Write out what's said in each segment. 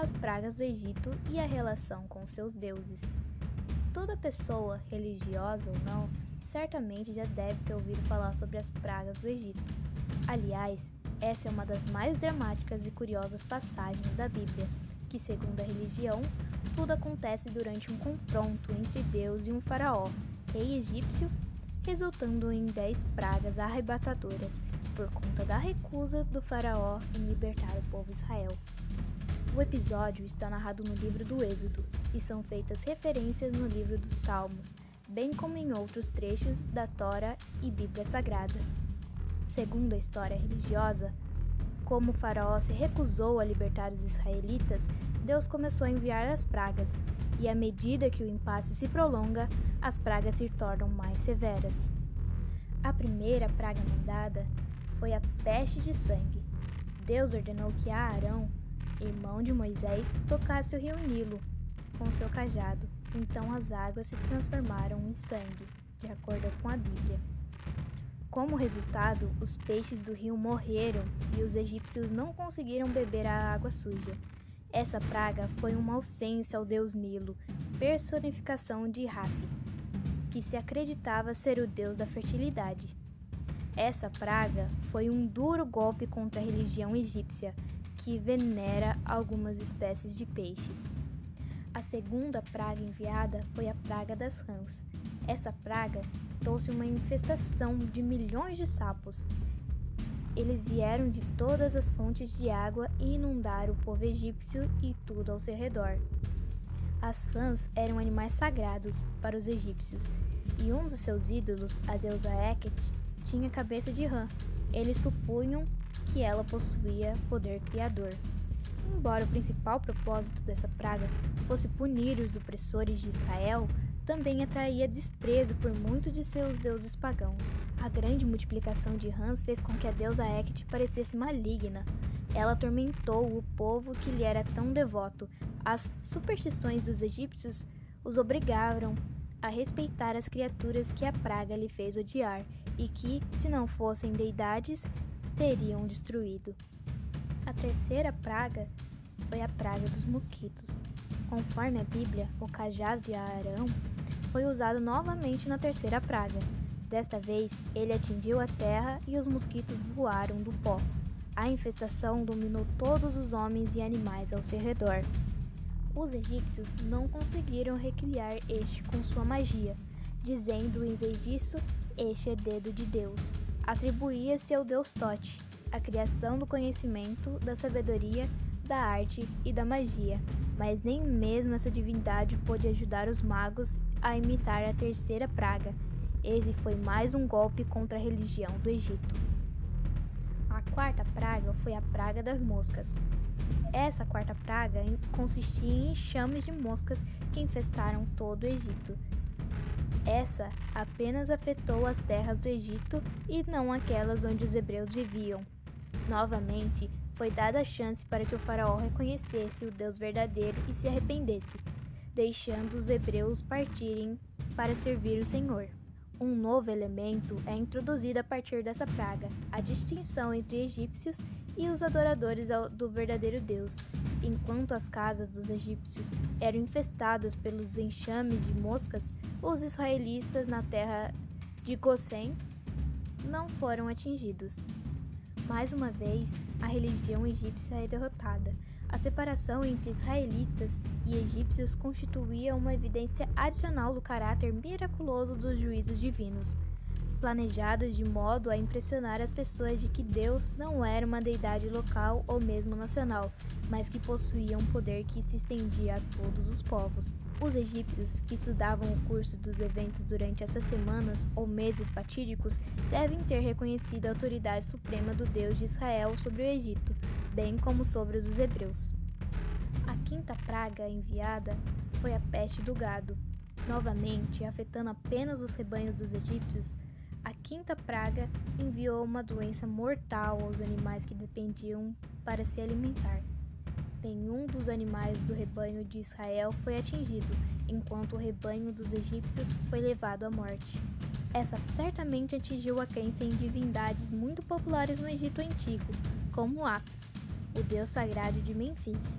as pragas do Egito e a relação com seus deuses. Toda pessoa, religiosa ou não, certamente já deve ter ouvido falar sobre as pragas do Egito. Aliás, essa é uma das mais dramáticas e curiosas passagens da Bíblia, que, segundo a religião, tudo acontece durante um confronto entre Deus e um faraó, rei egípcio, resultando em dez pragas arrebatadoras por conta da recusa do faraó em libertar o povo Israel. O episódio está narrado no livro do Êxodo e são feitas referências no livro dos Salmos, bem como em outros trechos da Tora e Bíblia Sagrada. Segundo a história religiosa, como o faraó se recusou a libertar os israelitas, Deus começou a enviar as pragas, e à medida que o impasse se prolonga, as pragas se tornam mais severas. A primeira praga mandada foi a peste de sangue. Deus ordenou que Arão, irmão de Moisés, tocasse o rio Nilo com seu cajado. Então as águas se transformaram em sangue, de acordo com a Bíblia. Como resultado, os peixes do rio morreram e os egípcios não conseguiram beber a água suja. Essa praga foi uma ofensa ao deus Nilo, personificação de Hapi, que se acreditava ser o deus da fertilidade. Essa praga foi um duro golpe contra a religião egípcia, que venera algumas espécies de peixes. A segunda praga enviada foi a praga das rãs. Essa praga trouxe uma infestação de milhões de sapos. Eles vieram de todas as fontes de água e inundaram o povo egípcio e tudo ao seu redor. As rãs eram animais sagrados para os egípcios, e um dos seus ídolos, a deusa Heket, tinha cabeça de rã. Eles supunham que ela possuía poder criador. Embora o principal propósito dessa praga fosse punir os opressores de Israel, também atraía desprezo por muitos de seus deuses pagãos. A grande multiplicação de rãs fez com que a deusa Hecate parecesse maligna. Ela atormentou o povo que lhe era tão devoto. As superstições dos egípcios os obrigaram a respeitar as criaturas que a praga lhe fez odiar e que, se não fossem deidades, teriam destruído. A terceira praga foi a praga dos mosquitos. Conforme a Bíblia, o cajado de Arão foi usado novamente na terceira praga. Desta vez, ele atingiu a terra e os mosquitos voaram do pó. A infestação dominou todos os homens e animais ao seu redor. Os egípcios não conseguiram recriar este com sua magia, dizendo em vez disso: Este é dedo de Deus. Atribuía-se ao deus Tote, a criação do conhecimento, da sabedoria, da arte e da magia, mas nem mesmo essa divindade pôde ajudar os magos a imitar a terceira praga. Esse foi mais um golpe contra a religião do Egito. A quarta praga foi a praga das moscas. Essa quarta praga consistia em enxames de moscas que infestaram todo o Egito. Essa apenas afetou as terras do Egito e não aquelas onde os hebreus viviam. Novamente, foi dada a chance para que o faraó reconhecesse o Deus verdadeiro e se arrependesse, deixando os hebreus partirem para servir o Senhor. Um novo elemento é introduzido a partir dessa praga, a distinção entre egípcios e os adoradores do verdadeiro Deus. Enquanto as casas dos egípcios eram infestadas pelos enxames de moscas, os israelitas na terra de Gossém não foram atingidos. Mais uma vez, a religião egípcia é derrotada. A separação entre israelitas e egípcios constituía uma evidência adicional do caráter miraculoso dos juízos divinos, planejados de modo a impressionar as pessoas de que Deus não era uma deidade local ou mesmo nacional, mas que possuía um poder que se estendia a todos os povos. Os egípcios que estudavam o curso dos eventos durante essas semanas ou meses fatídicos devem ter reconhecido a autoridade suprema do Deus de Israel sobre o Egito, bem como sobre os hebreus. A quinta praga enviada foi a peste do gado. Novamente, afetando apenas os rebanhos dos egípcios, a quinta praga enviou uma doença mortal aos animais que dependiam para se alimentar nenhum dos animais do rebanho de Israel foi atingido, enquanto o rebanho dos egípcios foi levado à morte. Essa certamente atingiu a crença em divindades muito populares no Egito Antigo, como Apis, o deus sagrado de Memphis.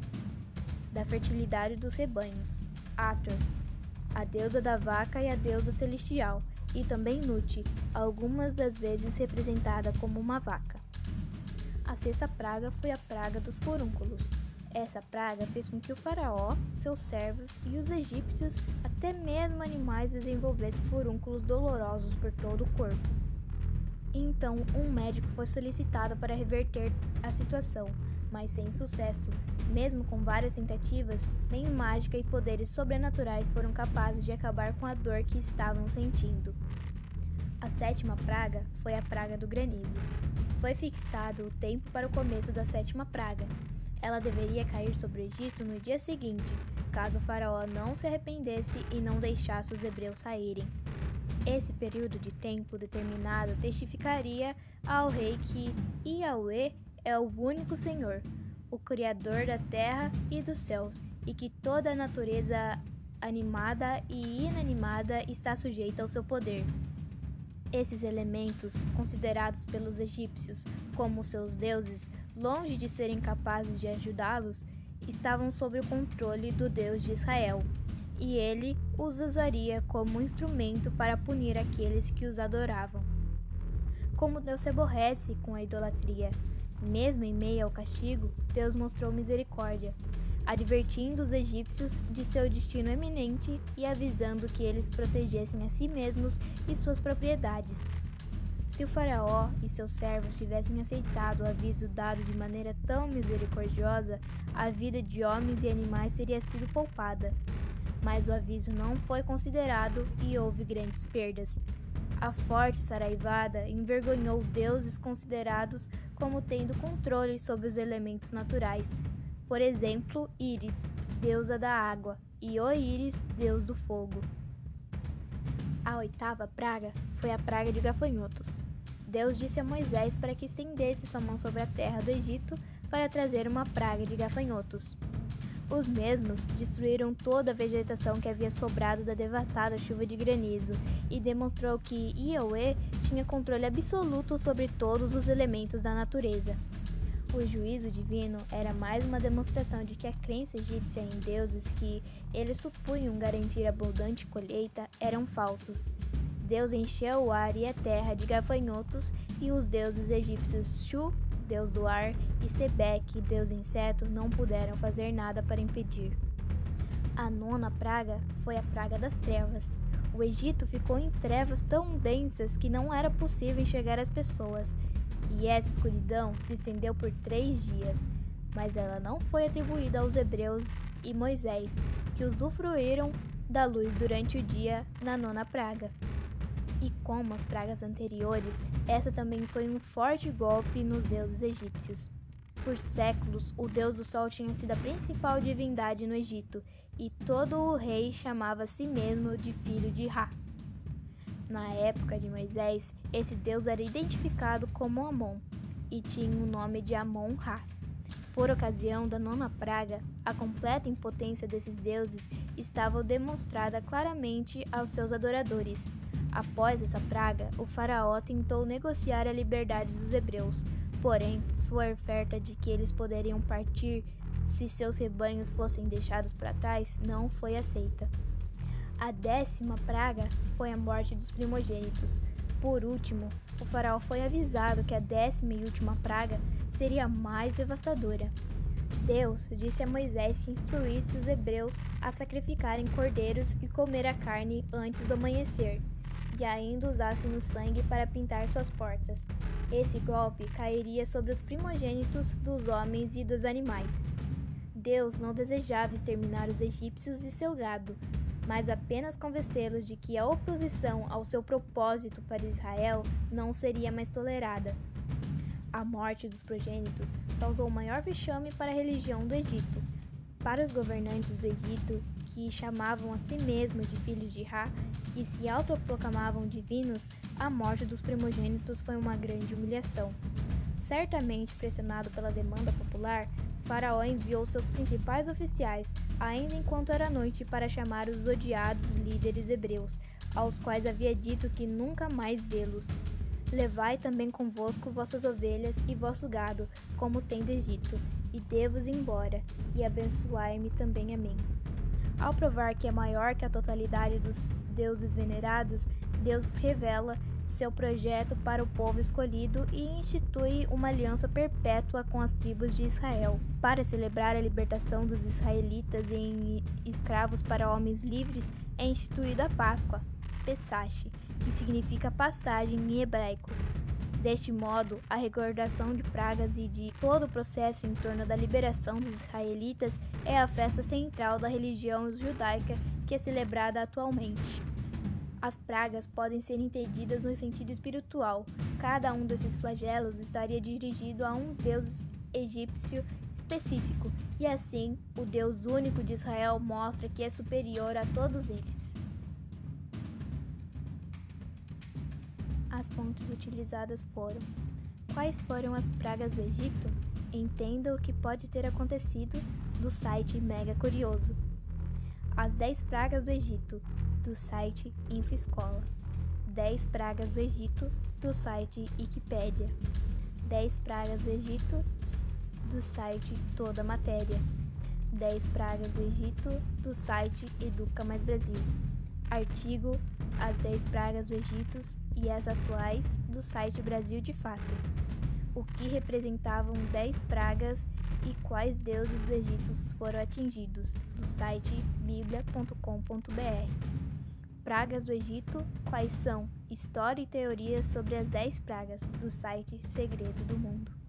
da fertilidade dos rebanhos, Ator, a deusa da vaca e a deusa celestial, e também Nut, algumas das vezes representada como uma vaca. A sexta praga foi a praga dos furúnculos. Essa praga fez com que o faraó, seus servos e os egípcios, até mesmo animais, desenvolvessem furúnculos dolorosos por todo o corpo. Então, um médico foi solicitado para reverter a situação, mas sem sucesso. Mesmo com várias tentativas, nem mágica e poderes sobrenaturais foram capazes de acabar com a dor que estavam sentindo. A sétima praga foi a praga do granizo. Foi fixado o tempo para o começo da sétima praga. Ela deveria cair sobre o Egito no dia seguinte, caso o faraó não se arrependesse e não deixasse os hebreus saírem. Esse período de tempo determinado testificaria ao rei que Yahweh é o único Senhor, o Criador da terra e dos céus, e que toda a natureza animada e inanimada está sujeita ao seu poder. Esses elementos, considerados pelos egípcios como seus deuses, longe de serem capazes de ajudá-los, estavam sob o controle do Deus de Israel, e ele os usaria como instrumento para punir aqueles que os adoravam. Como Deus se aborrece com a idolatria, mesmo em meio ao castigo, Deus mostrou misericórdia, advertindo os egípcios de seu destino eminente e avisando que eles protegessem a si mesmos e suas propriedades. Se o Faraó e seus servos tivessem aceitado o aviso dado de maneira tão misericordiosa, a vida de homens e animais teria sido poupada. Mas o aviso não foi considerado e houve grandes perdas. A forte saraivada envergonhou deuses considerados como tendo controle sobre os elementos naturais, por exemplo, Íris, deusa da água, e Oíris, deus do fogo. A oitava praga foi a praga de gafanhotos. Deus disse a Moisés para que estendesse sua mão sobre a terra do Egito para trazer uma praga de gafanhotos. Os mesmos destruíram toda a vegetação que havia sobrado da devastada chuva de granizo e demonstrou que Yahweh tinha controle absoluto sobre todos os elementos da natureza. O juízo divino era mais uma demonstração de que a crença egípcia em deuses que eles supunham garantir abundante colheita eram falsos. Deus encheu o ar e a terra de gafanhotos e os deuses egípcios Shu, deus do ar, e Sebek, deus inseto, não puderam fazer nada para impedir. A nona praga foi a praga das trevas. O Egito ficou em trevas tão densas que não era possível enxergar as pessoas e essa escuridão se estendeu por três dias, mas ela não foi atribuída aos hebreus e Moisés, que usufruíram da luz durante o dia na nona praga. E como as pragas anteriores, essa também foi um forte golpe nos deuses egípcios. Por séculos, o deus do sol tinha sido a principal divindade no Egito, e todo o rei chamava a si mesmo de filho de Ra. Na época de Moisés, esse deus era identificado como Amon e tinha o nome de Amon-Ra. Por ocasião da nona praga, a completa impotência desses deuses estava demonstrada claramente aos seus adoradores. Após essa praga, o faraó tentou negociar a liberdade dos hebreus, porém, sua oferta de que eles poderiam partir se seus rebanhos fossem deixados para trás não foi aceita. A décima praga foi a morte dos primogênitos. Por último, o faraó foi avisado que a décima e última praga seria mais devastadora. Deus disse a Moisés que instruísse os hebreus a sacrificarem cordeiros e comer a carne antes do amanhecer, e ainda usassem o sangue para pintar suas portas. Esse golpe cairia sobre os primogênitos dos homens e dos animais. Deus não desejava exterminar os egípcios e seu gado, mas apenas convencê-los de que a oposição ao seu propósito para Israel não seria mais tolerada. A morte dos progênitos causou o maior vexame para a religião do Egito. Para os governantes do Egito, que chamavam a si mesmos de filhos de Ra e se autoproclamavam divinos, a morte dos primogênitos foi uma grande humilhação. Certamente pressionado pela demanda popular, Faraó enviou seus principais oficiais, ainda enquanto era noite, para chamar os odiados líderes hebreus, aos quais havia dito que nunca mais vê-los. Levai também convosco vossas ovelhas e vosso gado, como tendes dito, e devo-vos embora, e abençoai-me também a mim. Ao provar que é maior que a totalidade dos deuses venerados, Deus revela seu projeto para o povo escolhido e institui uma aliança perpétua com as tribos de Israel. Para celebrar a libertação dos israelitas em escravos para homens livres, é instituída a Páscoa, Pesach, que significa passagem em hebraico. Deste modo, a recordação de pragas e de todo o processo em torno da liberação dos israelitas é a festa central da religião judaica que é celebrada atualmente. As pragas podem ser entendidas no sentido espiritual. Cada um desses flagelos estaria dirigido a um deus egípcio específico, e assim o Deus único de Israel mostra que é superior a todos eles. As fontes utilizadas foram: Quais foram as pragas do Egito? Entenda o que pode ter acontecido do site Mega Curioso. As 10 pragas do Egito, do site InfoEscola. 10 pragas do Egito, do site Wikipédia. 10 pragas do Egito, do site Toda Matéria. 10 pragas do Egito, do site Educa Mais Brasil. Artigo As 10 pragas do Egito e as atuais, do site Brasil de Fato. O que representavam 10 pragas e quais deuses do Egito foram atingidos, do site biblia.com.br. Pragas do Egito, quais são? História e teorias sobre as 10 pragas, do site Segredo do Mundo.